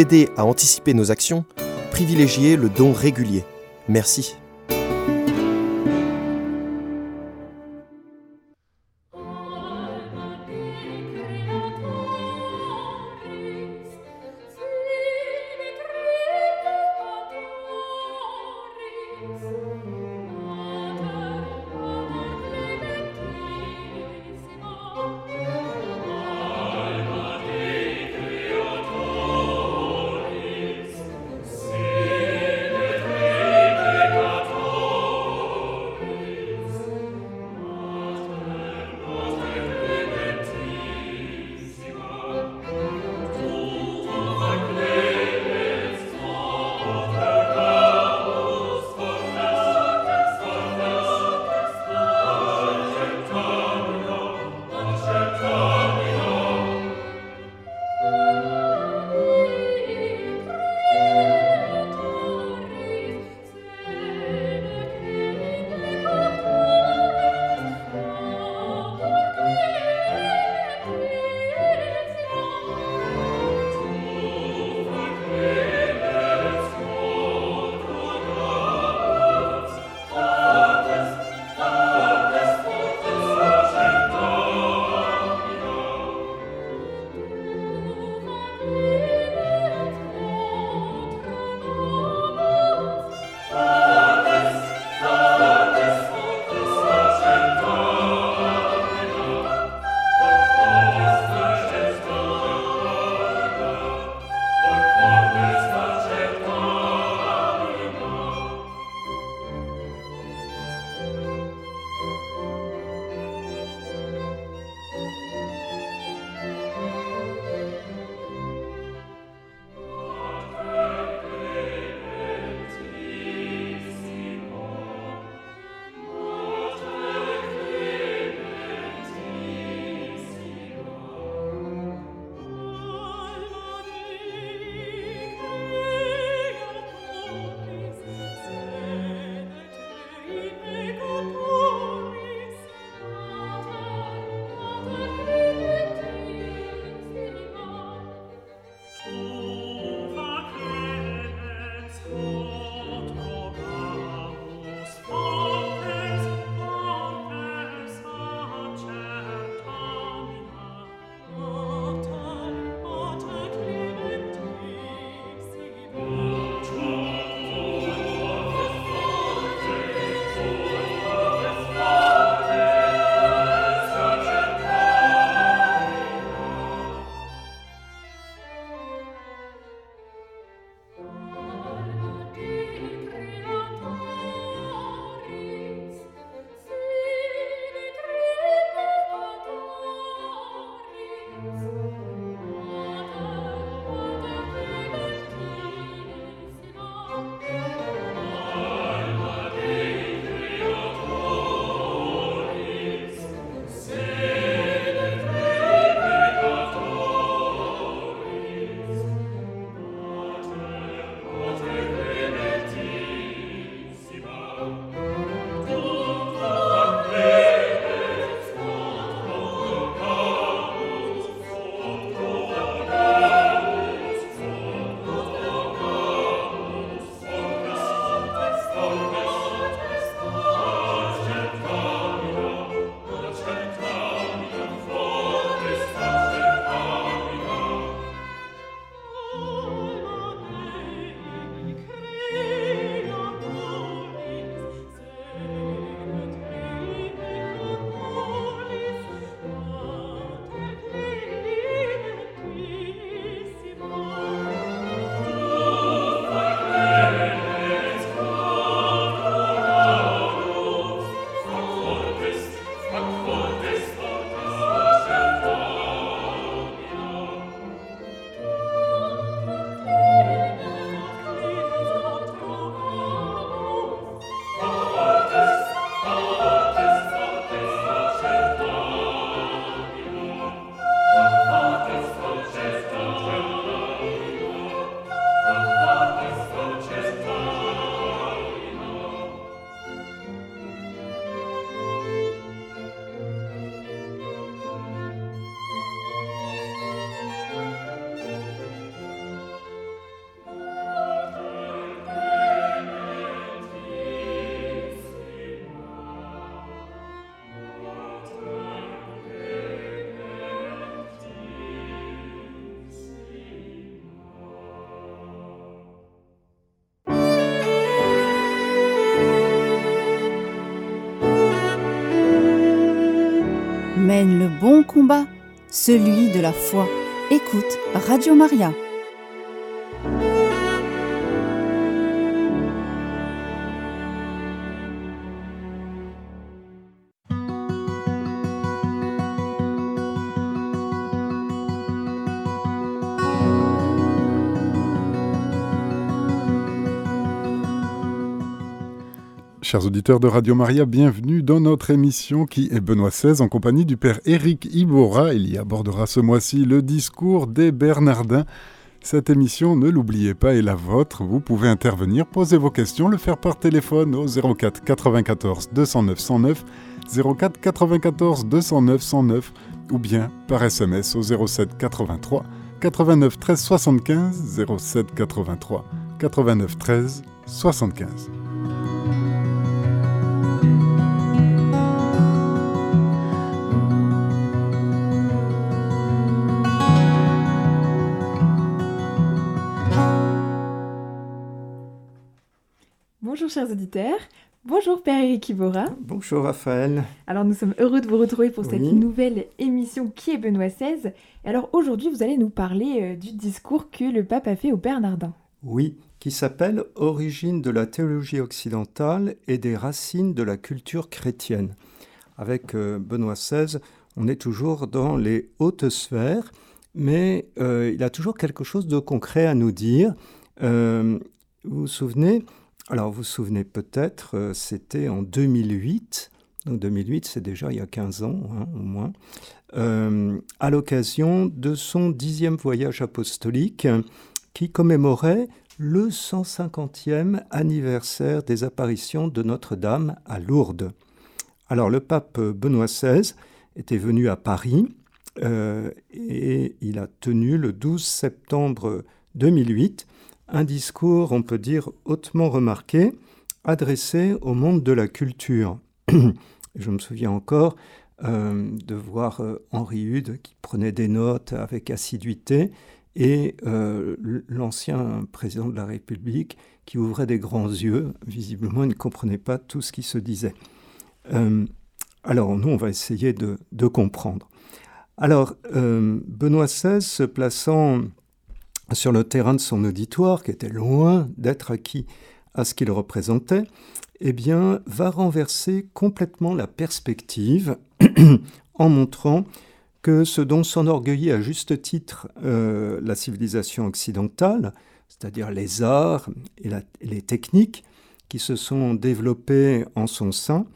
aider à anticiper nos actions, privilégiez le don régulier. Merci. Combat, celui de la foi. Écoute Radio Maria. Chers auditeurs de Radio Maria, bienvenue dans notre émission qui est Benoît XVI en compagnie du Père Éric Ibora. Il y abordera ce mois-ci le discours des Bernardins. Cette émission, ne l'oubliez pas, est la vôtre. Vous pouvez intervenir, poser vos questions, le faire par téléphone au 04 94 209 109, 04 94 209 109 ou bien par SMS au 07 83 89 13 75 07 83 89 13 75. Chers auditeurs, bonjour Père Eric Ibora. Bonjour Raphaël. Alors nous sommes heureux de vous retrouver pour cette nouvelle émission qui est Benoît XVI. Et alors aujourd'hui vous allez nous parler euh, du discours que le pape a fait au Bernardin. Oui, qui s'appelle Origine de la théologie occidentale et des racines de la culture chrétienne. Avec euh, Benoît XVI, on est toujours dans les hautes sphères, mais euh, il a toujours quelque chose de concret à nous dire. Euh, vous vous souvenez Alors vous vous souvenez peut-être, euh, c'était en 2008. Donc 2008, c'est déjà il y a 15 ans hein, au moins. euh, à l'occasion de son dixième voyage apostolique qui commémorait le 150e anniversaire des apparitions de Notre-Dame à Lourdes. Alors le pape Benoît XVI était venu à Paris euh, et il a tenu le 12 septembre 2008 un discours, on peut dire, hautement remarqué, adressé au monde de la culture. Je me souviens encore euh, de voir euh, Henri Hude qui prenait des notes avec assiduité et euh, l'ancien président de la République qui ouvrait des grands yeux. Visiblement, il ne comprenait pas tout ce qui se disait. Alors, nous, on va essayer de, comprendre. Alors, Benoît XVI, se plaçant sur le terrain de son auditoire, qui était loin d'être acquis à ce qu'il représentait, eh bien, va renverser complètement la perspective en montrant que ce dont s'enorgueillit à juste titre euh, la civilisation occidentale, c'est-à-dire les arts et, les techniques qui se sont développées en son sein,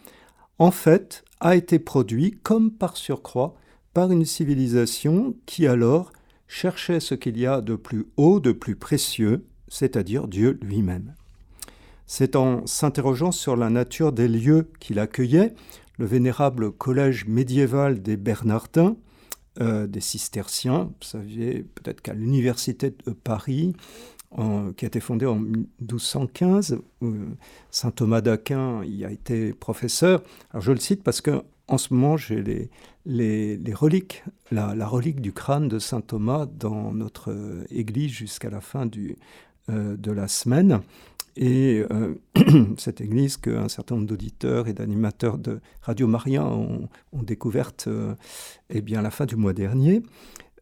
en fait, a été produit comme par surcroît par une civilisation qui alors cherchait ce qu'il y a de plus haut, de plus précieux, c'est-à-dire Dieu lui-même. C'est en s'interrogeant sur la nature des lieux qu'il accueillait, le vénérable collège médiéval des Bernardins, euh, des cisterciens, vous saviez peut-être qu'à l'université de Paris, qui a été fondée en 1215, où saint Thomas d'Aquin y a été professeur. Alors je le cite parce que en ce moment j'ai les, reliques, la, relique du crâne de saint Thomas dans notre euh, église jusqu'à la fin euh, de la semaine. Et euh, cette église qu'un certain nombre d'auditeurs et d'animateurs de Radio Maria ont, découverte euh, eh bien, à la fin du mois dernier.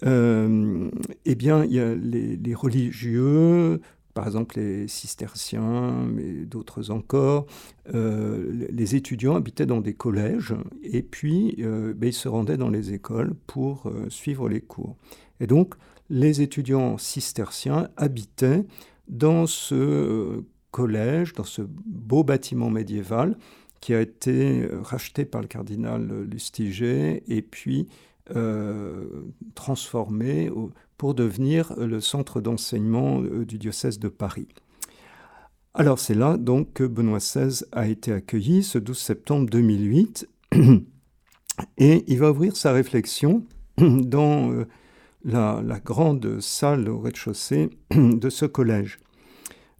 Eh bien, il y a les religieux, par exemple les cisterciens, mais d'autres encore, euh, les étudiants habitaient dans des collèges et puis euh, ben, ils se rendaient dans les écoles pour euh, suivre les cours. Et donc, les étudiants cisterciens habitaient dans ce collège, dans ce beau bâtiment médiéval qui a été racheté par le cardinal Lustiger et puis transformé au- pour devenir le centre d'enseignement euh, du diocèse de Paris. Alors c'est là donc que Benoît XVI a été accueilli ce 12 septembre 2008 et il va ouvrir sa réflexion dans euh, la, grande salle au rez-de-chaussée de ce collège.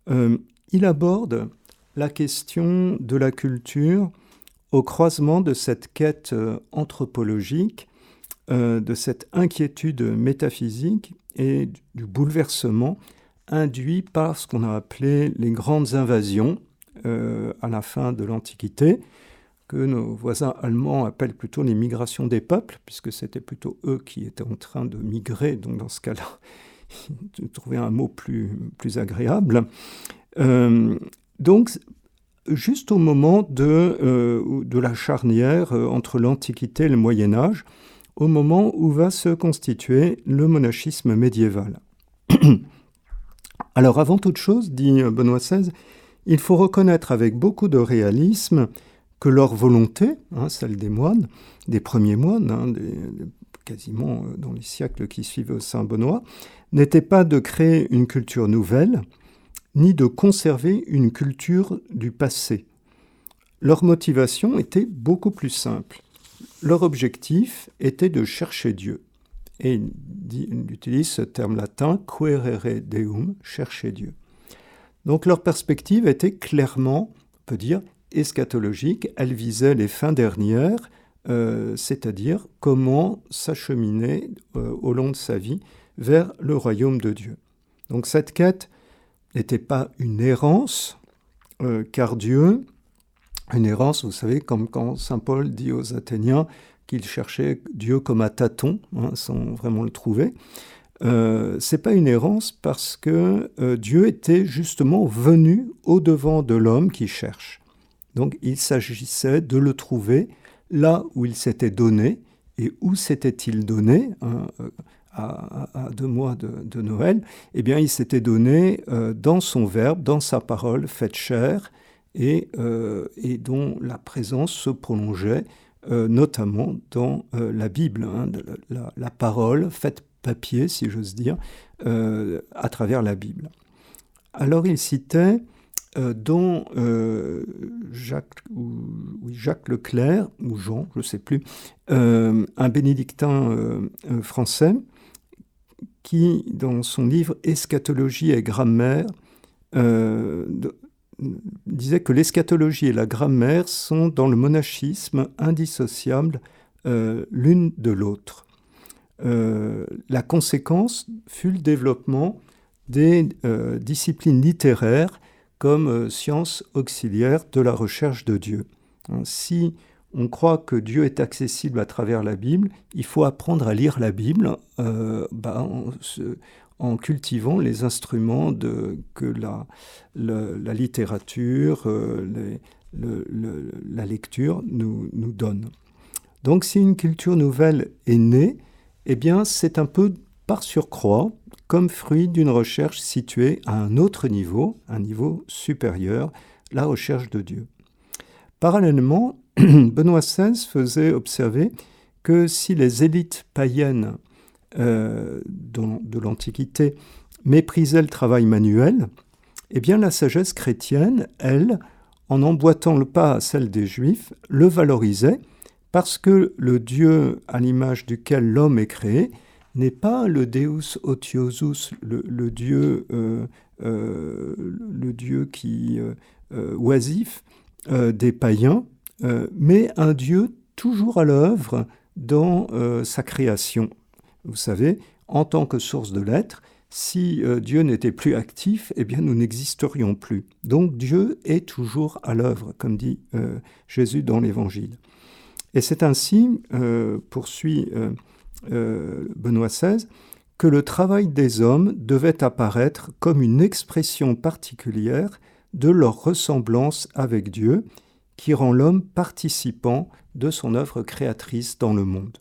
Euh, il aborde la question de la culture au croisement de cette quête anthropologique, euh, de cette inquiétude métaphysique et du- bouleversement induit par ce qu'on a appelé les grandes invasions euh, à la fin de l'Antiquité, que nos voisins allemands appellent plutôt les migrations des peuples, puisque c'était plutôt eux qui étaient en train de migrer, donc dans ce cas-là, trouver un mot plus, plus agréable. Euh, donc, juste au moment de, de la charnière entre l'Antiquité et le Moyen Âge, au moment où va se constituer le monachisme médiéval. Alors avant toute chose, dit Benoît XVI, il faut reconnaître avec beaucoup de réalisme que leur volonté, hein, celle des moines, des premiers moines, hein, quasiment dans les siècles qui suivent Saint Benoît, n'était pas de créer une culture nouvelle, ni de conserver une culture du passé. Leur motivation était beaucoup plus simple. Leur objectif était de chercher Dieu. Et il utilise ce terme latin, querere deum, chercher Dieu. Donc leur perspective était clairement, on peut dire, eschatologique. Elle visait les fins dernières, euh, c'est-à-dire comment s'acheminer euh, au long de sa vie vers le royaume de Dieu. Donc cette quête n'était pas une errance, euh, car Dieu, une errance, vous savez, comme quand Saint Paul dit aux Athéniens qu'il cherchait Dieu comme à tâtons, hein, sans vraiment le trouver. Euh, c'est pas une errance parce que euh, Dieu était justement venu au devant de l'homme qui cherche. Donc il s'agissait de le trouver là où il s'était donné et où s'était-il donné. Hein, à, deux mois de, Noël, eh bien, il s'était donné euh, dans son verbe, dans sa parole faite chair, et, euh, et dont la présence se prolongeait euh, notamment dans la Bible, hein, la, parole faite papier, si j'ose dire, à travers la Bible. Alors il citait dont Jacques, Leclerc, ou Jean, je ne sais plus, un bénédictin français, qui, dans son livre Eschatologie et grammaire, euh, disait que l'eschatologie et la grammaire sont dans le monachisme indissociables euh, l'une de l'autre. Euh, la conséquence fut le développement des disciplines littéraires comme sciences auxiliaires de la recherche de Dieu. Si on croit que Dieu est accessible à travers la Bible, il faut apprendre à lire la Bible euh, bah, cultivant les instruments que la, littérature, euh, la lecture nous, nous donne. Donc si une culture nouvelle est née, eh bien c'est un peu par surcroît comme fruit d'une recherche située à un autre niveau, un niveau supérieur, la recherche de Dieu. Parallèlement, Benoît XVI faisait observer que si les élites païennes euh, de l'Antiquité méprisaient le travail manuel, eh bien la sagesse chrétienne, elle, en emboîtant le pas à celle des Juifs, le valorisait parce que le Dieu à l'image duquel l'homme est créé n'est pas le Deus otiosus, le, Dieu, euh, euh, le Dieu qui oisif des païens, mais un Dieu toujours à l'œuvre dans sa création. Vous savez, en tant que source de l'être, si euh, Dieu n'était plus actif, eh bien nous n'existerions plus. Donc Dieu est toujours à l'œuvre, comme dit Jésus dans l'Évangile. Et c'est ainsi, poursuit Benoît XVI, que le travail des hommes devait apparaître comme une expression particulière de leur ressemblance avec Dieu qui rend l'homme participant de son œuvre créatrice dans le monde.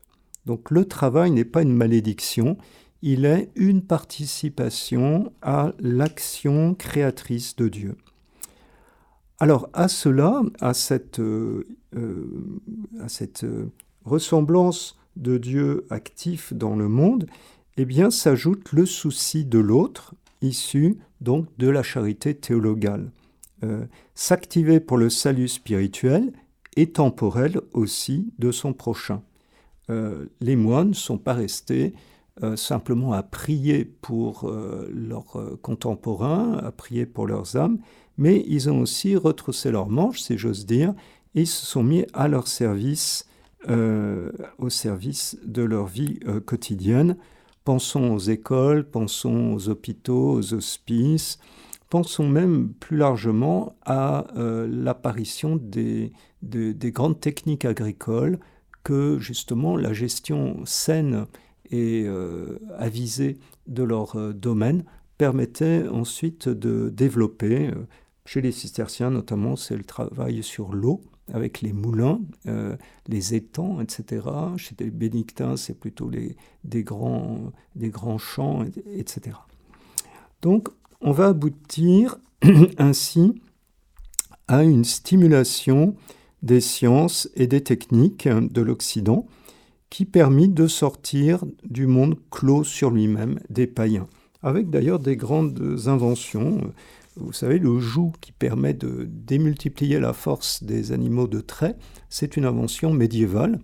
Donc le travail n'est pas une malédiction, il est une participation à l'action créatrice de Dieu. Alors à cela, à cette, euh, euh, euh, ressemblance de Dieu actif dans le monde, eh bien s'ajoute le souci de l'autre, issu donc de la charité théologale. S'activer pour le salut spirituel et temporel aussi de son prochain. Euh, les moines ne sont pas restés euh, simplement à prier pour leurs contemporains, à prier pour leurs âmes, mais ils ont aussi retroussé leurs manches, si j'ose dire, et se sont mis à leur service, au service de leur vie quotidienne. Pensons aux écoles, pensons aux hôpitaux, aux hospices, Pensons même plus largement à l'apparition des, grandes techniques agricoles que justement la gestion saine et avisée de leur domaine permettait ensuite de développer. Chez les cisterciens notamment, c'est le travail sur l'eau avec les moulins, euh, les étangs, etc. Chez les bénictins, c'est plutôt les, des, grands, des grands champs, etc. Donc, on va aboutir ainsi à une stimulation des sciences et des techniques de l'Occident qui permit de sortir du monde clos sur lui-même des païens, avec d'ailleurs des grandes inventions vous savez, le joug qui permet de démultiplier la force des animaux de trait, c'est une invention médiévale.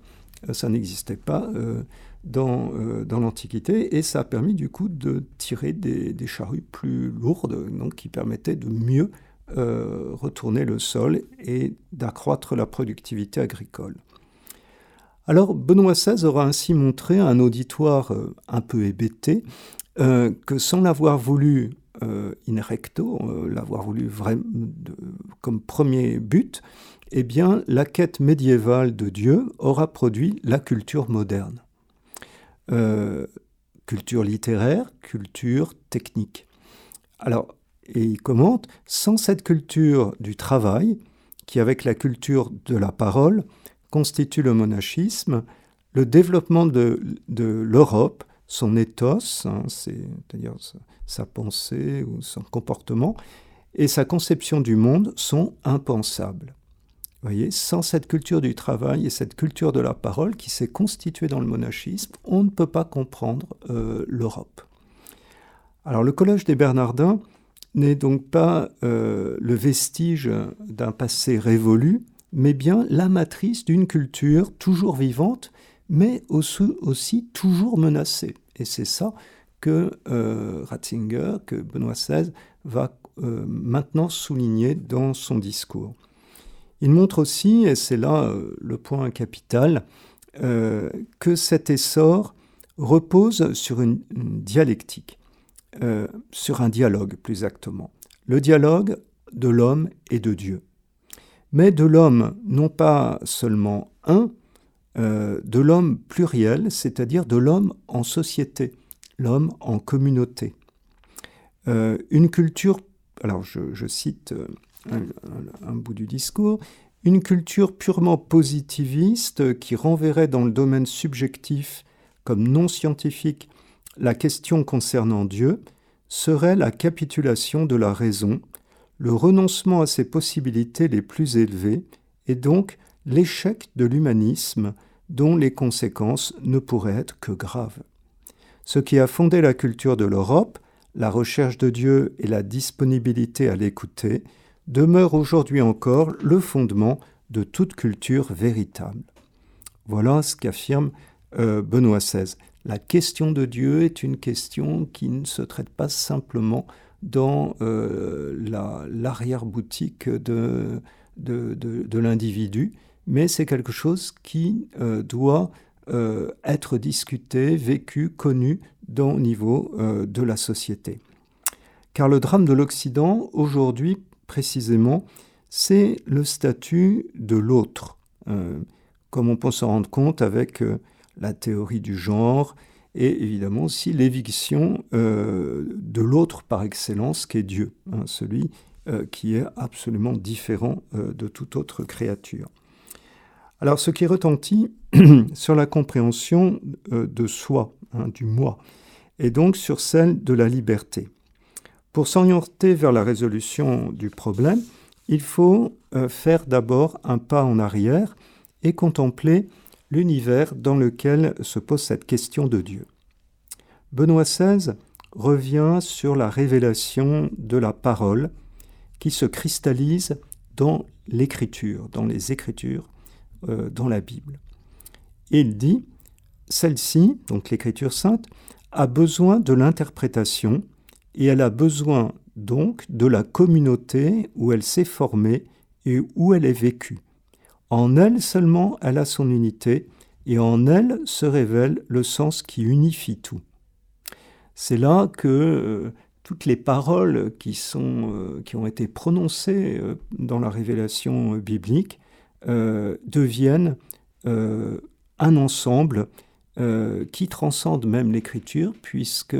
Ça n'existait pas euh, dans, euh, dans l'Antiquité et ça a permis du coup de tirer des, des charrues plus lourdes, donc qui permettaient de mieux retourner le sol et d'accroître la productivité agricole. Alors Benoît XVI aura ainsi montré à un auditoire un peu hébété que sans l'avoir voulu euh, in recto, euh, l'avoir voulu comme premier but, eh bien, la quête médiévale de Dieu aura produit la culture moderne. Euh, culture littéraire, culture technique. Alors, et il commente, sans cette culture du travail, qui avec la culture de la parole constitue le monachisme, le développement de, de l'Europe, son ethos, hein, c'est-à-dire sa pensée ou son comportement, et sa conception du monde sont impensables. Vous voyez, sans cette culture du travail et cette culture de la parole qui s'est constituée dans le monachisme, on ne peut pas comprendre euh, l'Europe. Alors le Collège des Bernardins n'est donc pas euh, le vestige d'un passé révolu, mais bien la matrice d'une culture toujours vivante, mais aussi, toujours menacée. Et c'est ça que euh, Ratzinger, que Benoît XVI va euh, maintenant souligner dans son discours. Il montre aussi, et c'est là le point capital, que cet essor repose sur une, dialectique, sur un dialogue plus exactement. Le dialogue de l'homme et de Dieu. Mais de l'homme, non pas seulement un, de l'homme pluriel, c'est-à-dire de l'homme en société l'homme en communauté. Euh, une culture, alors je, cite euh, un, bout du discours, une culture purement positiviste qui renverrait dans le domaine subjectif comme non scientifique la question concernant Dieu serait la capitulation de la raison, le renoncement à ses possibilités les plus élevées et donc l'échec de l'humanisme dont les conséquences ne pourraient être que graves. Ce qui a fondé la culture de l'Europe, la recherche de Dieu et la disponibilité à l'écouter, demeure aujourd'hui encore le fondement de toute culture véritable. Voilà ce qu'affirme euh, Benoît XVI. La question de Dieu est une question qui ne se traite pas simplement dans euh, l'arrière-boutique de, l'individu, mais c'est quelque chose qui euh, doit euh, être discuté, vécu, connu dans, au niveau de la société. Car le drame de l'Occident, aujourd'hui précisément, c'est le statut de l'autre, comme on peut s'en rendre compte avec la théorie du genre et évidemment aussi l'éviction de l'autre par excellence qui est Dieu, hein, celui qui est absolument différent de toute autre créature. Alors ce qui retentit sur la compréhension euh, de soi, hein, du moi, et donc sur celle de la liberté. Pour s'orienter vers la résolution du problème, il faut euh, faire d'abord un pas en arrière et contempler l'univers dans lequel se pose cette question de Dieu. Benoît XVI revient sur la révélation de la parole qui se cristallise dans l'écriture, dans les écritures, euh, dans la Bible. Il dit, celle-ci, donc l'écriture sainte, a besoin de l'interprétation et elle a besoin donc de la communauté où elle s'est formée et où elle est vécue. En elle seulement elle a son unité et en elle se révèle le sens qui unifie tout. C'est là que euh, toutes les paroles qui, qui ont été prononcées dans la révélation biblique deviennent un ensemble qui transcende même l'écriture, puisque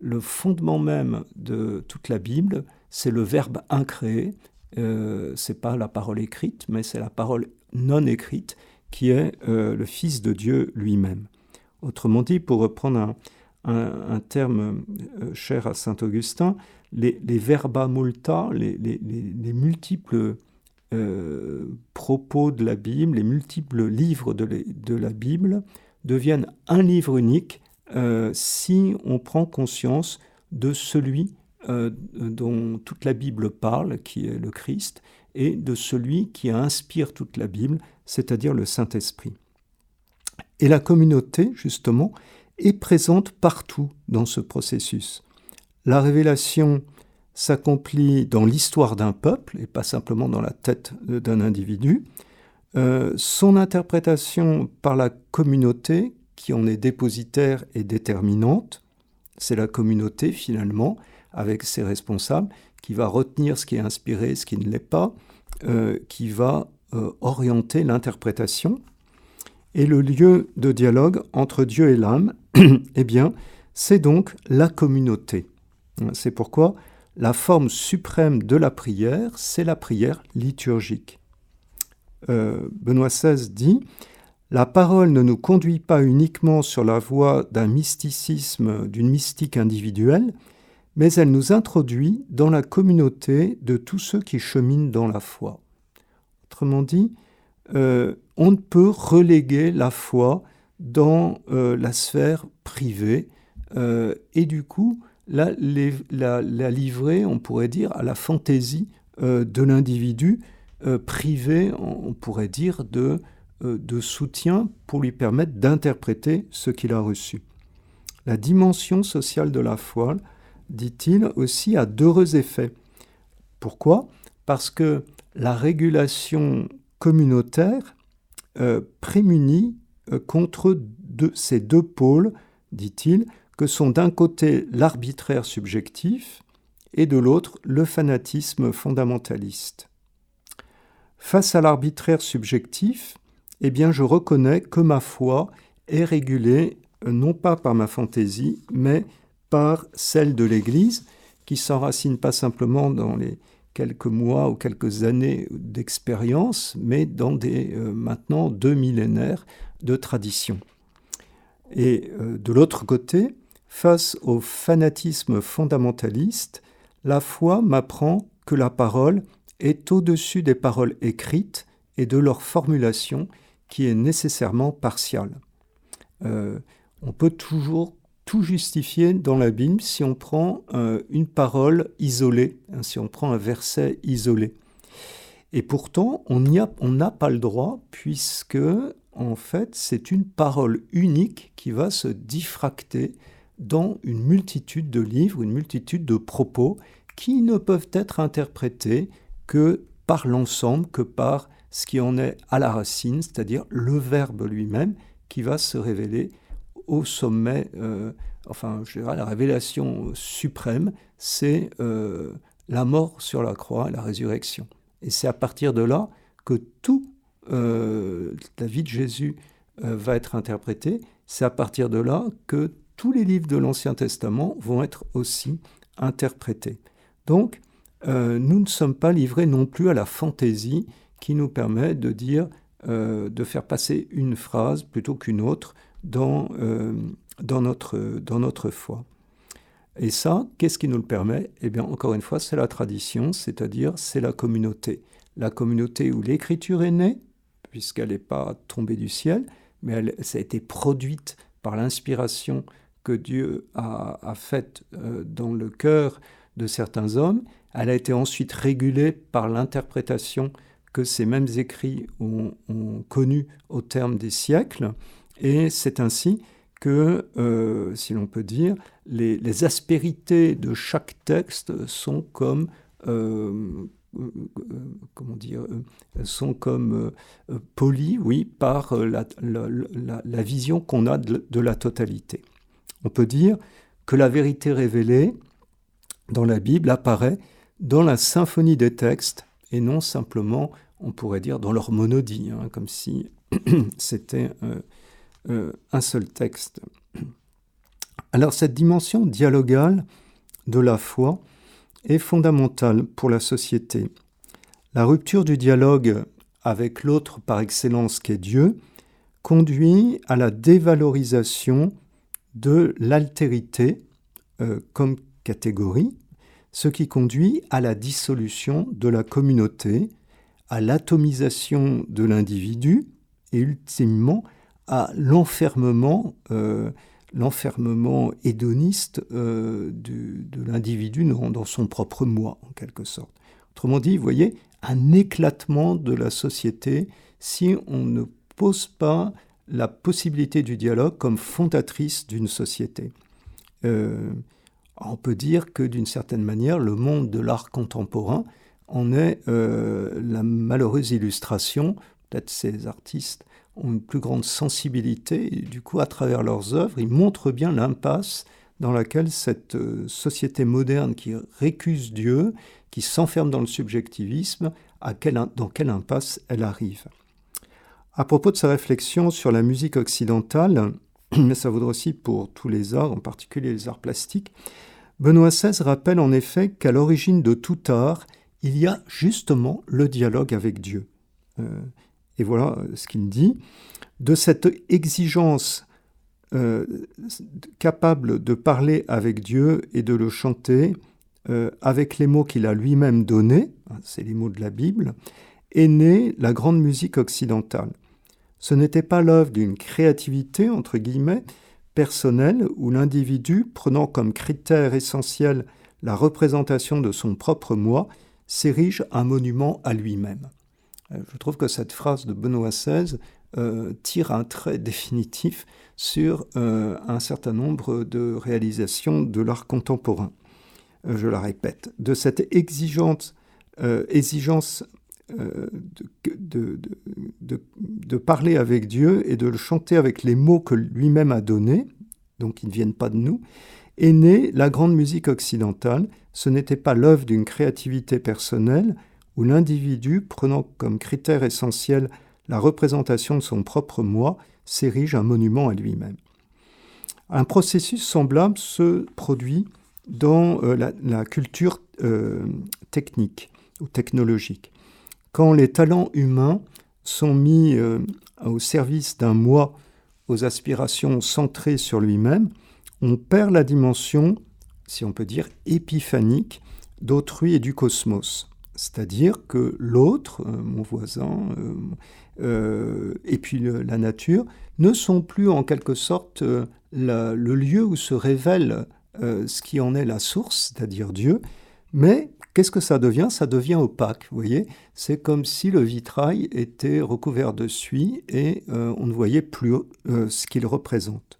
le fondement même de toute la Bible, c'est le verbe incréé. Euh, c'est pas la parole écrite, mais c'est la parole non écrite qui est euh, le Fils de Dieu lui-même. Autrement dit, pour reprendre un, terme euh, cher à saint Augustin, les, verba multa, les, multiples euh, propos de la Bible, les multiples livres de la Bible deviennent un livre unique si on prend conscience de celui dont toute la Bible parle, qui est le Christ, et de celui qui inspire toute la Bible, c'est-à-dire le Saint-Esprit. Et la communauté, justement, est présente partout dans ce processus. La révélation s'accomplit dans l'histoire d'un peuple et pas simplement dans la tête d'un individu. Euh, son interprétation par la communauté qui en est dépositaire et déterminante. C'est la communauté, finalement, avec ses responsables, qui va retenir ce qui est inspiré, ce qui ne l'est pas, euh, qui va euh, orienter l'interprétation. Et le lieu de dialogue entre Dieu et l'âme, eh bien, c'est donc la communauté. C'est pourquoi la forme suprême de la prière, c'est la prière liturgique. Euh, Benoît XVI dit la parole ne nous conduit pas uniquement sur la voie d'un mysticisme, d'une mystique individuelle, mais elle nous introduit dans la communauté de tous ceux qui cheminent dans la foi. Autrement dit, euh, on ne peut reléguer la foi dans euh, la sphère privée euh, et du coup la, livrer, on pourrait dire, à la fantaisie de l'individu privé, on pourrait dire, de soutien pour lui permettre d'interpréter ce qu'il a reçu. La dimension sociale de la foi, dit-il, aussi a d'heureux effets. Pourquoi? Parce que la régulation communautaire euh, prémunit euh, contre ces deux pôles, dit-il, que sont d'un côté l'arbitraire subjectif et de l'autre le fanatisme fondamentaliste. Face à l'arbitraire subjectif, eh bien je reconnais que ma foi est régulée euh, non pas par ma fantaisie, mais celle de l'Église, qui s'enracine pas simplement dans les quelques mois ou quelques années d'expérience, mais dans des euh, maintenant deux millénaires de tradition. Et euh, de l'autre côté, face au fanatisme fondamentaliste, la foi m'apprend que la parole est au-dessus des paroles écrites et de leur formulation qui est nécessairement partial. Euh, on peut toujours tout justifier dans la Bible si on prend euh, une parole isolée, hein, si on prend un verset isolé. Et pourtant, on n'a pas le droit puisque, en fait, c'est une parole unique qui va se diffracter dans une multitude de livres, une multitude de propos qui ne peuvent être interprétés que par l'ensemble, que par ce qui en est à la racine, c'est-à-dire le Verbe lui-même qui va se révéler au sommet, euh, enfin, je dirais, la révélation suprême, c'est euh, la mort sur la croix, la résurrection. Et c'est à partir de là que tout euh, la vie de Jésus va être interprété. C'est à partir de là que tous les livres de l'Ancien Testament vont être aussi interprétés. Donc, nous ne sommes pas livrés non plus à la fantaisie qui nous permet de dire, euh, de faire passer une phrase plutôt qu'une autre dans, euh, dans, notre, dans notre foi. Et ça, qu'est-ce qui nous le permet? Eh bien, encore une fois, c'est la tradition, c'est-à-dire c'est la communauté. La communauté où l'écriture est née, puisqu'elle n'est pas tombée du ciel, mais elle, ça a été produite par l'inspiration que Dieu a, a faite euh, dans le cœur de certains hommes. Elle a été ensuite régulée par l'interprétation que ces mêmes écrits ont, connu au terme des siècles, et c'est ainsi que, euh, si l'on peut dire, les, aspérités de chaque texte sont comme, euh, euh, comment dire, sont comme polies, oui, par la, vision qu'on a de, la totalité. On peut dire que la vérité révélée dans la Bible apparaît dans la symphonie des textes et non simplement, on pourrait dire, dans leur monodie, hein, comme si c'était euh, un seul texte. Alors cette dimension dialogale de la foi est fondamentale pour la société. La rupture du dialogue avec l'autre par excellence qu'est Dieu conduit à la dévalorisation de l'altérité euh, comme catégorie, ce qui conduit à la dissolution de la communauté, à l'atomisation de l'individu et ultimement à l'enfermement, euh, l'enfermement hédoniste euh, de l'individu dans, son propre moi, en quelque sorte. Autrement dit, vous voyez, un éclatement de la société si on ne pose pas la possibilité du dialogue comme fondatrice d'une société. Euh, on peut dire que d'une certaine manière, le monde de l'art contemporain en est la malheureuse illustration. Peut-être ces artistes ont une plus grande sensibilité et du coup, à travers leurs œuvres, ils montrent bien l'impasse dans laquelle cette euh, société moderne qui récuse Dieu, qui s'enferme dans le subjectivisme, à dans quelle impasse elle arrive. À propos de sa réflexion sur la musique occidentale, mais ça vaudra aussi pour tous les arts, en particulier les arts plastiques, Benoît XVI rappelle en effet qu'à l'origine de tout art, il y a justement le dialogue avec Dieu. Euh, et voilà ce qu'il dit. De cette exigence euh, capable de parler avec Dieu et de le chanter euh, avec les mots qu'il a lui-même donnés, hein, c'est les mots de la Bible, est née la grande musique occidentale. Ce n'était pas l'œuvre d'une créativité, entre guillemets, personnelle, où l'individu, prenant comme critère essentiel la représentation de son propre moi, s'érige un monument à lui-même. Euh, je trouve que cette phrase de Benoît XVI euh, tire un trait définitif sur euh, un certain nombre de réalisations de l'art contemporain. je la répète, de cette exigence de, parler avec Dieu et de le chanter avec les mots que lui-même a donnés, donc ils ne viennent pas de nous, est née la grande musique occidentale. Ce n'était pas l'œuvre d'une créativité personnelle où l'individu, prenant comme critère essentiel la représentation de son propre moi, s'érige un monument à lui-même. Un processus semblable se produit dans euh, la, culture euh, technique ou technologique. Quand les talents humains sont mis euh, au service d'un moi aux aspirations centrées sur lui-même, on perd la dimension, si on peut dire, épiphanique d'autrui et du cosmos. C'est-à-dire que l'autre, euh, mon voisin, euh, et puis la nature, ne sont plus en quelque sorte le lieu où se révèle ce qui en est la source, c'est-à-dire Dieu, mais Qu'est-ce que ça devient? Ça devient opaque, vous voyez? C'est comme si le vitrail était recouvert de suie et euh, on ne voyait plus euh, ce qu'il représente.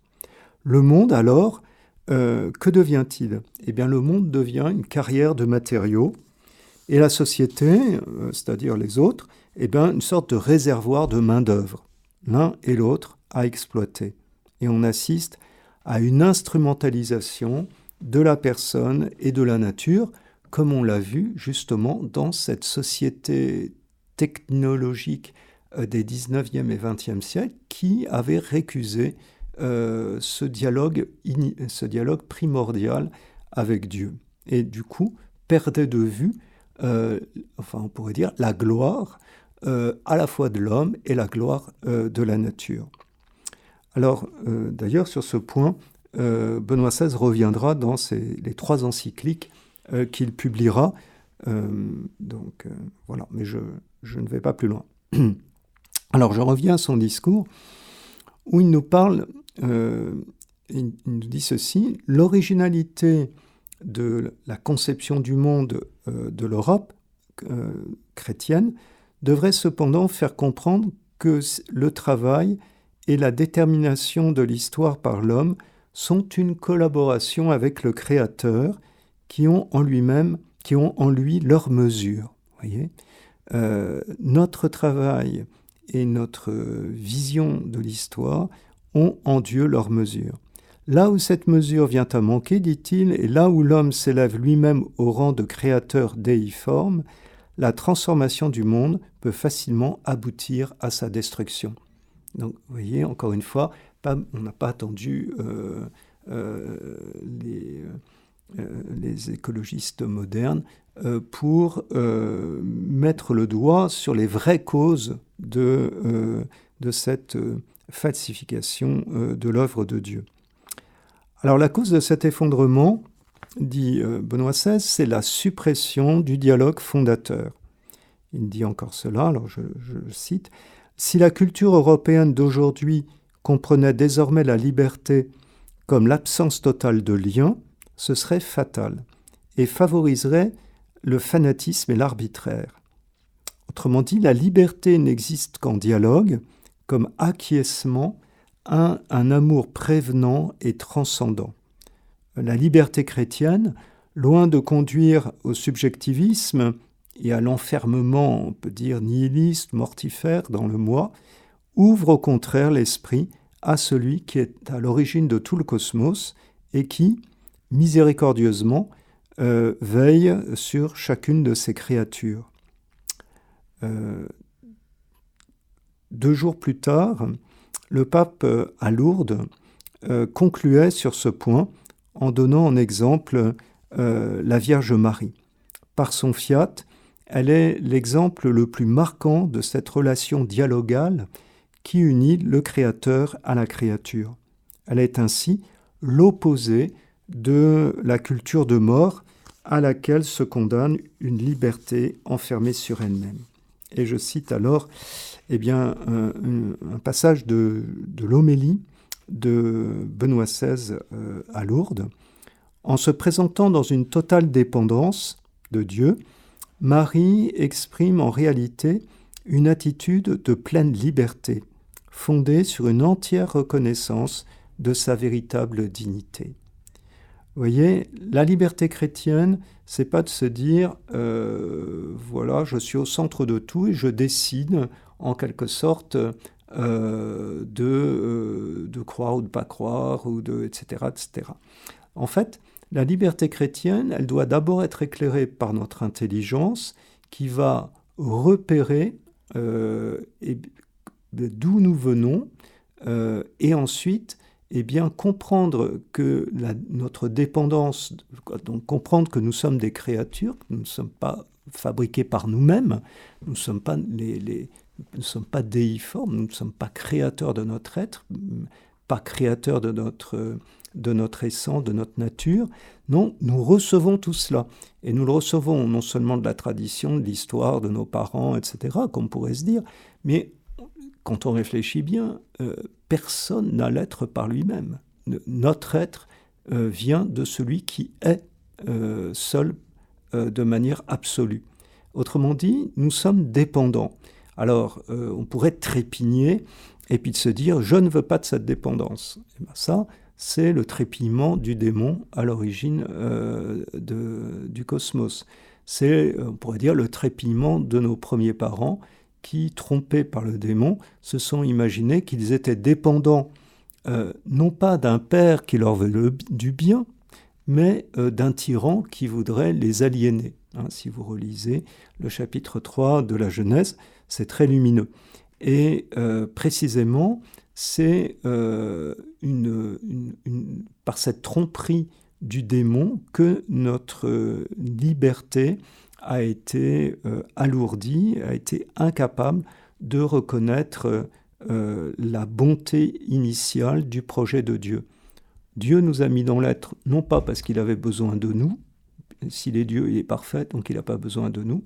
Le monde, alors, euh, que devient-il? Eh bien, le monde devient une carrière de matériaux et la société, c'est-à-dire les autres, eh bien, une sorte de réservoir de main-d'œuvre, l'un et l'autre à exploiter. Et on assiste à une instrumentalisation de la personne et de la nature, comme on l'a vu justement dans cette société technologique euh, des 19e et 20e siècles qui avait récusé euh, dialogue, ce dialogue primordial avec Dieu. Et du coup, perdait de vue, euh, enfin on pourrait dire, la gloire à la fois de l'homme et la gloire de la nature. Alors, d'ailleurs, sur ce point, Benoît XVI reviendra dans les trois encycliques euh, qu'il publiera. Euh, donc euh, voilà, mais je, ne vais pas plus loin. Alors je reviens à son discours où il nous parle, il nous dit ceci, l'originalité de la conception du monde de l'Europe chrétienne devrait cependant faire comprendre que le travail et la détermination de l'histoire par l'homme sont une collaboration avec le Créateur qui ont en lui-même, qui ont en lui leur mesure. Voyez euh, notre travail et notre vision de l'histoire ont en Dieu leur mesure. Là où cette mesure vient à manquer, dit-il, et là où l'homme s'élève lui-même au rang de créateur déiforme, la transformation du monde peut facilement aboutir à sa destruction. Donc, vous voyez, encore une fois, on n'a pas attendu euh, euh, les, euh, les, écologistes modernes pour mettre le doigt sur les vraies causes de cette falsification de l'œuvre de Dieu. Alors la cause de cet effondrement, dit Benoît XVI, c'est la suppression du dialogue fondateur. Il dit encore cela, alors je, je cite, Si la culture européenne d'aujourd'hui comprenait désormais la liberté comme l'absence totale de lien, ce serait fatal et favoriserait le fanatisme et l'arbitraire. Autrement dit, la liberté n'existe qu'en dialogue, comme acquiescement un amour prévenant et transcendant. La liberté chrétienne, loin de conduire au subjectivisme et à l'enfermement, on peut dire, nihiliste, mortifère dans le moi, ouvre au contraire l'esprit à celui qui est à l'origine de tout le cosmos et qui, miséricordieusement, euh, veille sur chacune de ses créatures. Euh, deux jours plus tard, le pape euh, à Lourdes concluait sur ce point en donnant en exemple la Vierge Marie. Par son fiat, elle est l'exemple le plus marquant de cette relation dialogale qui unit le Créateur à la créature. Elle est ainsi l'opposé de la culture de mort à laquelle se condamne une liberté enfermée sur elle-même. Et je cite alors eh bien, un, passage de, l'homélie de Benoît XVI euh, à Lourdes. En se présentant dans une totale dépendance de Dieu, Marie exprime en réalité une attitude de pleine liberté, fondée sur une entière reconnaissance de sa véritable dignité. Vous voyez, la liberté chrétienne, c'est pas de se dire, euh, voilà, je suis au centre de tout et je décide en quelque sorte euh, de, euh, de croire ou de pas croire, ou de, etc., etc. En fait, la liberté chrétienne, elle doit d'abord être éclairée par notre intelligence qui va repérer et d'où nous venons euh, et ensuite eh bien, comprendre que notre dépendance, donc comprendre que nous sommes des créatures, nous ne sommes pas fabriqués par nous-mêmes, nous ne sommes pas les, nous ne sommes pas déiformes, nous ne sommes pas créateurs de notre être, pas créateurs de notre, de notre essence, de notre nature. Non, nous recevons tout cela. Et nous le recevons non seulement de la tradition, de l'histoire, de nos parents, etc., comme pourrait se dire, mais quand on réfléchit bien, euh, personne n'a l'être par lui-même. Notre être euh, vient de celui qui est euh, seul de manière absolue. Autrement dit, nous sommes dépendants. Alors, on pourrait trépigner et puis de se dire, je ne veux pas de cette dépendance. Et ben ça, c'est le trépillement du démon à l'origine du cosmos. C'est, on pourrait dire, le trépillement de nos premiers parents qui, trompés par le démon, se sont imaginés qu'ils étaient dépendants euh, non pas d'un père qui leur veut du bien, mais euh, d'un tyran qui voudrait les aliéner. Hein, si vous relisez le chapitre 3 de la Genèse, c'est très lumineux. Et euh, précisément, c'est une, par cette tromperie du démon que notre liberté a été euh, alourdi, a été incapable de reconnaître euh, la bonté initiale du projet de Dieu. Dieu nous a mis dans l'être, non pas parce qu'il avait besoin de nous, s'il est Dieu, il est parfait, donc il n'a pas besoin de nous,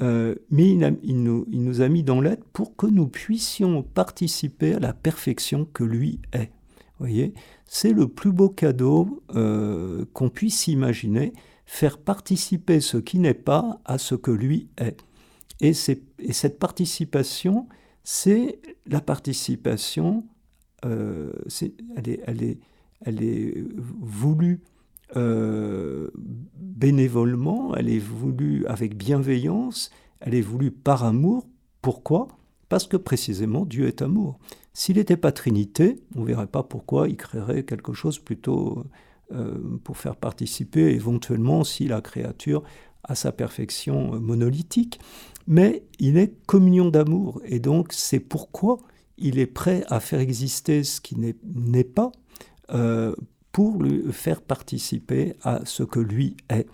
euh, mais il, nous, a mis dans l'être pour que nous puissions participer à la perfection que lui est. voyez, c'est le plus beau cadeau qu'on puisse imaginer, faire participer ce qui n'est pas à ce que lui est. Et, et cette participation, c'est la participation, euh, elle, est, voulue euh, bénévolement, elle est voulue avec bienveillance, elle est voulue par amour. Pourquoi? Parce que précisément Dieu est amour. S'il n'était pas Trinité, on ne verrait pas pourquoi il créerait quelque chose plutôt euh, pour faire participer éventuellement si la créature a sa perfection euh, monolithique. Mais il est communion d'amour et donc c'est pourquoi il est prêt à faire exister ce qui n'est pas pour lui faire participer à ce que lui est.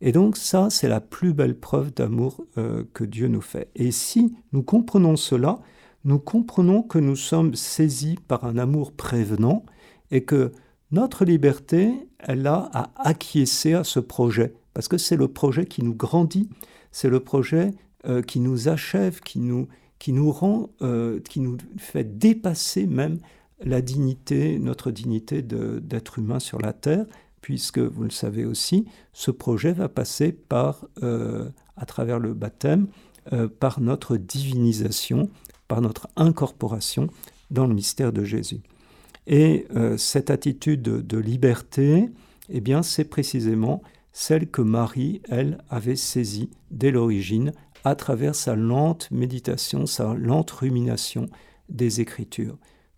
Et donc ça, c'est la plus belle preuve d'amour que Dieu nous fait. Et si nous comprenons cela, nous comprenons que nous sommes saisis par un amour prévenant et que notre liberté, elle a à acquiescer à ce projet, parce que c'est le projet qui nous grandit, c'est le projet euh, qui nous achève, qui nous, qui nous rend, euh, qui nous fait dépasser même la dignité, notre dignité d'être humain sur la terre, puisque vous le savez aussi, ce projet va passer par, euh, à travers le baptême, par notre divinisation, par notre incorporation dans le mystère de Jésus. Et euh, cette attitude de, liberté, eh bien, c'est précisément celle que Marie, elle, avait saisie dès l'origine à travers sa lente méditation, sa lente rumination des Écritures.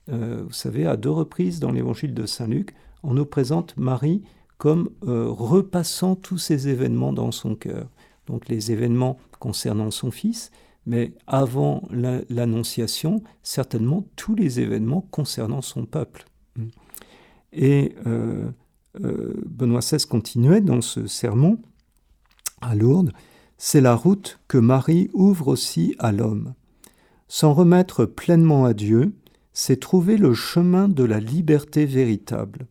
Euh, vous savez, à deux reprises dans l'évangile de Saint Luc, on nous présente Marie comme euh, repassant tous ces événements dans son cœur. Donc les événements concernant son fils, mais avant l'Annonciation, certainement tous les événements concernant son peuple. Et euh, euh, Benoît XVI continuait dans ce sermon à Lourdes, c'est la route que Marie ouvre aussi à l'homme. S'en remettre pleinement à Dieu, c'est trouver le chemin de la liberté véritable,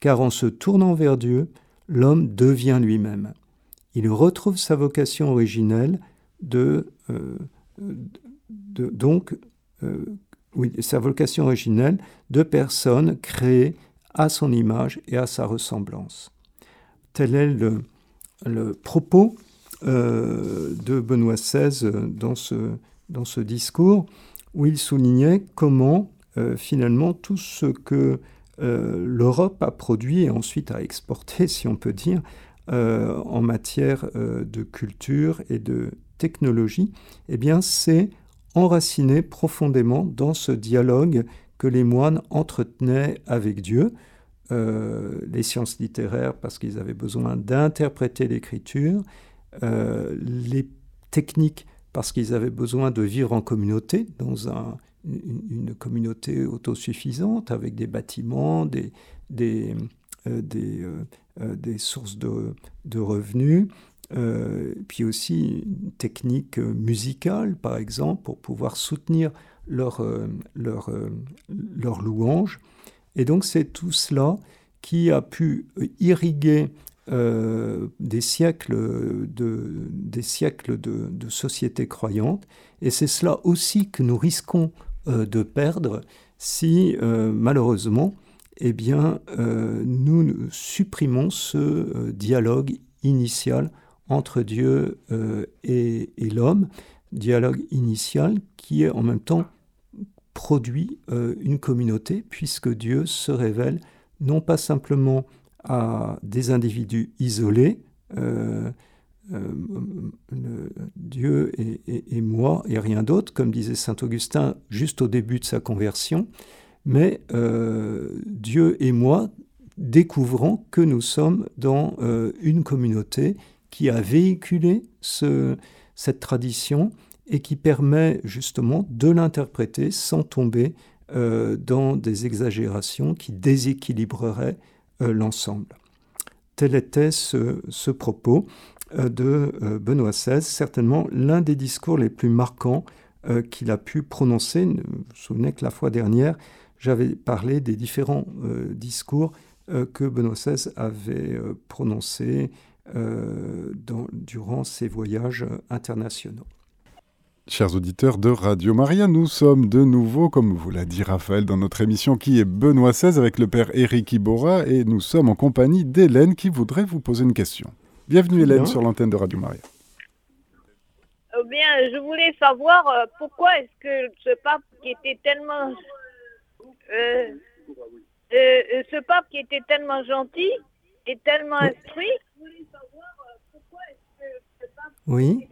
car en se tournant vers Dieu, l'homme devient lui-même. Il retrouve sa vocation originelle de, euh, donc euh, sa vocation originelle de personne créée à son image et à sa ressemblance. Tel est le, le propos euh, de Benoît XVI dans ce, dans ce discours, où il soulignait comment finalement tout ce que l'Europe a produit et ensuite a exporté, si on peut dire, en matière de culture et de technologie, eh bien, c'est enraciné profondément dans ce dialogue que les moines entretenaient avec Dieu. Euh, les sciences littéraires parce qu'ils avaient besoin d'interpréter l'écriture, euh, les techniques parce qu'ils avaient besoin de vivre en communauté, dans une, communauté autosuffisante, avec des bâtiments, des, des, euh, des, sources de, revenus, euh, puis aussi une technique musicale, par exemple, pour pouvoir soutenir leur, euh, leur, euh, leur louange. Et donc c'est tout cela qui a pu irriguer des siècles de, des siècles de, de sociétés croyantes. Et c'est cela aussi que nous risquons de perdre si, malheureusement, eh bien, nous supprimons ce dialogue initial entre Dieu euh, et, l'homme, dialogue initial qui est en même temps produit euh, une communauté, puisque Dieu se révèle non pas simplement à des individus isolés, euh, Dieu et, moi et rien d'autre, comme disait Saint Augustin juste au début de sa conversion, mais Dieu et moi découvrons que nous sommes dans une communauté qui a véhiculé cette tradition et qui permet justement de l'interpréter sans tomber euh, dans des exagérations qui déséquilibreraient euh, l'ensemble. Tel était ce, propos euh, de Benoît XVI, certainement l'un des discours les plus marquants qu'il a pu prononcer. Vous vous souvenez que la fois dernière, j'avais parlé des différents discours que Benoît XVI avait prononcés euh, durant ses voyages internationaux. Chers auditeurs de Radio Maria, nous sommes de nouveau, comme vous l'a dit Raphaël, dans notre émission qui est Benoît XVI avec le père Éric Ibora et nous sommes en compagnie d'Hélène qui voudrait vous poser une question. Bienvenue Hélène sur l'antenne de Radio Maria. Eh bien, je voulais savoir euh, pourquoi est-ce que ce pape qui était tellement... Euh, ce pape qui était tellement gentil et tellement instruit, oui.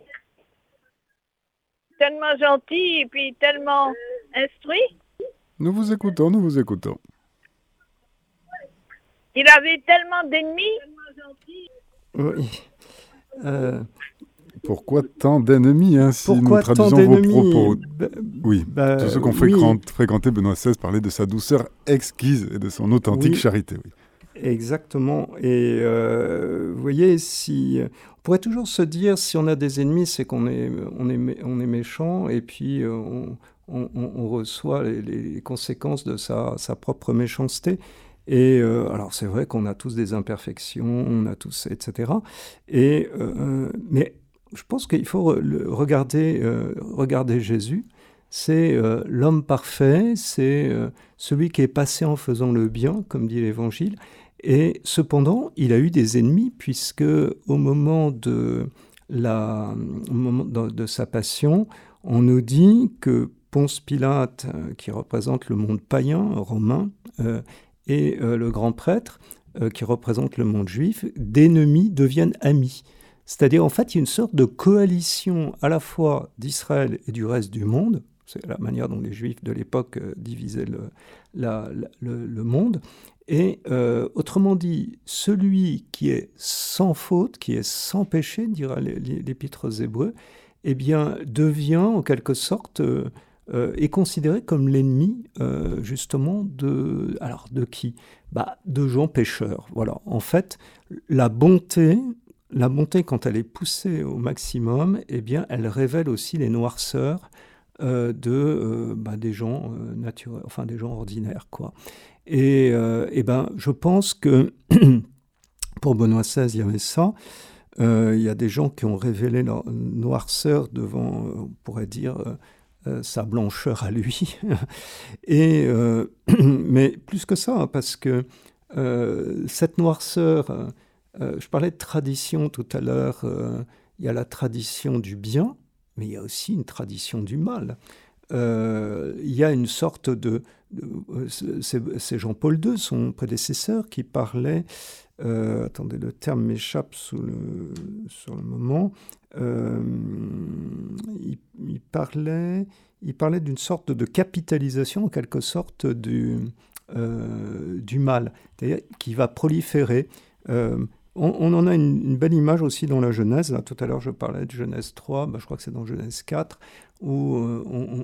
Tellement gentil et puis tellement instruit. Nous vous écoutons, nous vous écoutons. Il avait tellement d'ennemis. Oui. Euh, Pourquoi tant d'ennemis hein, si pourquoi nous traduisons vos propos Bah, Oui, bah, tous ceux qui ont oui. fréquenté, Benoît XVI parlaient de sa douceur exquise et de son authentique Oui. charité. Oui. Exactement. Et euh, vous voyez, si on pourrait toujours se dire, si on a des ennemis, c'est qu'on est, on est, mé- on est méchant, et puis euh, on, on- on- on reçoit les, les conséquences de sa, sa propre méchanceté. Et euh, alors c'est vrai qu'on a tous des imperfections, on a tous, etc. Et euh, mais je pense qu'il faut euh, regarder Jésus. C'est l'homme parfait, c'est celui qui est passé en faisant le bien, comme dit l'Évangile. Et cependant, il a eu des ennemis, puisque au moment de, la, moment de, sa passion, on nous dit que Ponce Pilate, qui représente le monde païen, romain, et euh, le grand prêtre, euh, qui représente le monde juif, d'ennemis deviennent amis. C'est-à-dire, en fait, il y a une sorte de coalition à la fois d'Israël et du reste du monde. C'est la manière dont les Juifs de l'époque euh, divisaient le, monde. Et autrement dit, celui qui est sans faute, qui est sans péché, dira l'é- l'é- l'Épître aux Hébreux, eh bien, devient en quelque sorte, euh, est considéré comme l'ennemi euh, justement de, alors de qui? Bah, De gens pécheurs. Voilà. En fait, la bonté, la bonté quand elle est poussée au maximum, eh bien, elle révèle aussi les noirceurs euh, de bah, des gens naturels, enfin des gens ordinaires, quoi. Et, eh ben, je pense que pour Benoît XVI, il y avait ça. Il y a des gens qui ont révélé leur noirceur devant, on pourrait dire, sa blancheur à lui. Et, euh, mais plus que ça, parce que euh, cette noirceur, euh, euh, je parlais de tradition tout à l'heure, euh, il y a la tradition du bien, mais il y a aussi une tradition du mal. Euh, il y a une sorte de... euh, c'est Jean-Paul II, son prédécesseur, qui parlait... euh, attendez, le terme m'échappe sur le moment. Il, parlait, il parlait d'une sorte de capitalisation, en quelque sorte, du, du mal, qui va proliférer. On, en a une, belle image aussi dans la Genèse. Là, tout à l'heure, je parlais de Genèse 3, bah, je crois que c'est dans Genèse 4, où euh,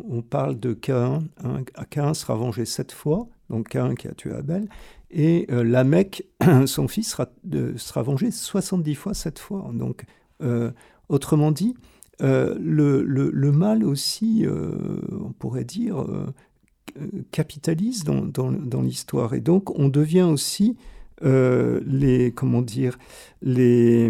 on, parle de Caïn. hein. Caïn sera vengé sept fois, donc Caïn qui a tué Abel, et euh, Lamech, son fils, sera, de- sera vengé 70 fois cette fois. Donc, euh, autrement dit, euh, le, le- le mal aussi, euh, on pourrait dire, euh, capitalise dans, dans- dans l'histoire. Et donc, on devient aussi euh, les, comment dire, les,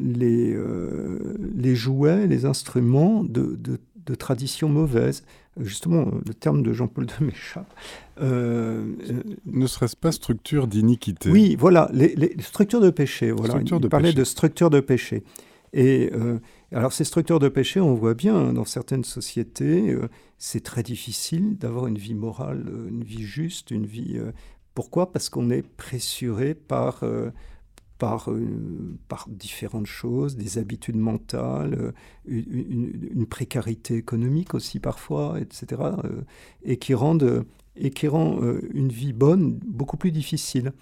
les, euh, les jouets, les instruments de, de, de traditions mauvaises. Justement, le terme de Jean-Paul II m'échappe. Euh, euh, Ne serait-ce pas structure d'iniquité? Oui, voilà, les, les structures de péché. Voilà. Structures Il de parlait péché. de structures de péché. Et euh, alors, ces structures de péché, on voit bien hein, dans certaines sociétés, euh, c'est très difficile d'avoir une vie morale, euh, une vie juste, une vie. euh, pourquoi? Parce qu'on est pressuré par. Euh, par, différentes choses, des habitudes mentales, euh, une, précarité économique aussi parfois, etc., euh, et qui rendent, et qui rend une vie bonne beaucoup plus difficile.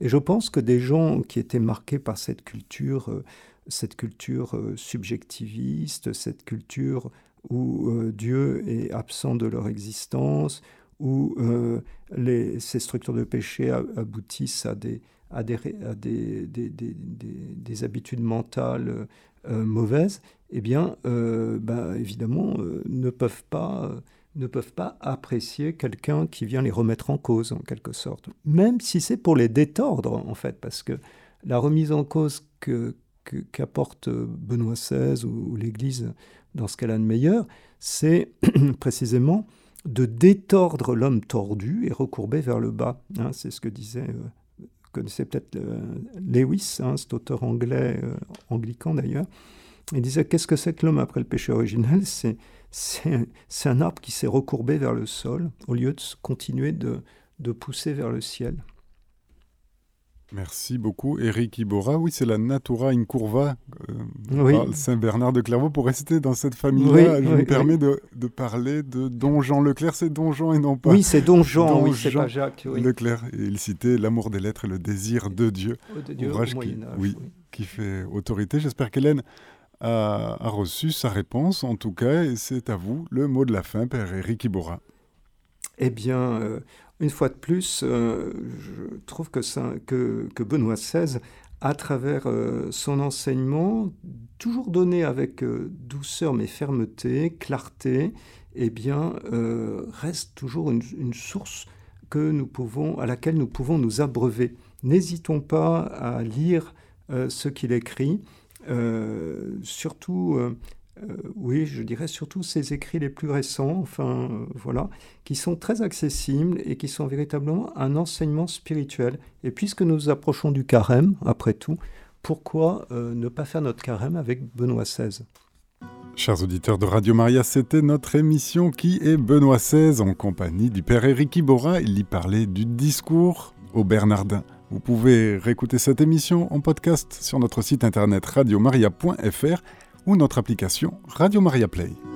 Et je pense que des gens qui étaient marqués par cette culture, cette culture subjectiviste, cette culture où Dieu est absent de leur existence, où ces structures de péché aboutissent à des, à des, habitudes mentales euh, mauvaises, eh bien, euh, ben, évidemment, euh, ne peuvent pas... ne peuvent pas apprécier quelqu'un qui vient les remettre en cause, en quelque sorte. Même si c'est pour les détordre, en fait, parce que la remise en cause que, qu'apporte Benoît XVI ou, l'Église dans ce qu'elle a de meilleur, c'est précisément de détordre l'homme tordu et recourbé vers le bas. hein. c'est ce que disait, connaissez peut-être euh, Lewis, hein, cet auteur anglais, euh, anglican d'ailleurs. Il disait qu'est-ce que c'est que l'homme après le péché originel? C'est un arbre qui s'est recourbé vers le sol au lieu de continuer de pousser vers le ciel. Merci beaucoup, Eric Ibora. Oui, c'est la Natura in Curva, euh, Oui. Saint-Bernard de Clairvaux. Pour rester dans cette famille-là, Oui, je oui, me permets de, de parler de Don Jean Leclerc. C'est Don Jean et non pas Oui, c'est Don Jean, oui, c'est pas Jacques. Leclerc. Et il citait L'amour des lettres et le désir de Dieu, Oh, de Dieu, ouvrage au qui- oui. oui. qui fait autorité. J'espère qu'Hélène a, a reçu sa réponse, en tout cas. Et c'est à vous le mot de la fin, Père Eric Ibora. Eh bien, euh, une fois de plus, euh, je trouve que, Benoît XVI, à travers euh, son enseignement, toujours donné avec euh, douceur mais fermeté, clarté, eh bien, reste toujours une, source que nous pouvons, à laquelle nous pouvons nous abreuver. N'hésitons pas à lire ce qu'il écrit, surtout, euh, oui, je dirais surtout ses écrits les plus récents, enfin, euh, voilà, qui sont très accessibles et qui sont véritablement un enseignement spirituel. Et puisque nous approchons du carême, après tout, pourquoi euh, ne pas faire notre carême avec Benoît XVI Chers auditeurs de Radio Maria, c'était notre émission Qui est Benoît XVI en compagnie du Père Éric Ibora. Il y parlait du discours au Bernardin. Vous pouvez réécouter cette émission en podcast sur notre site internet radiomaria.fr ou notre application Radio Maria Play.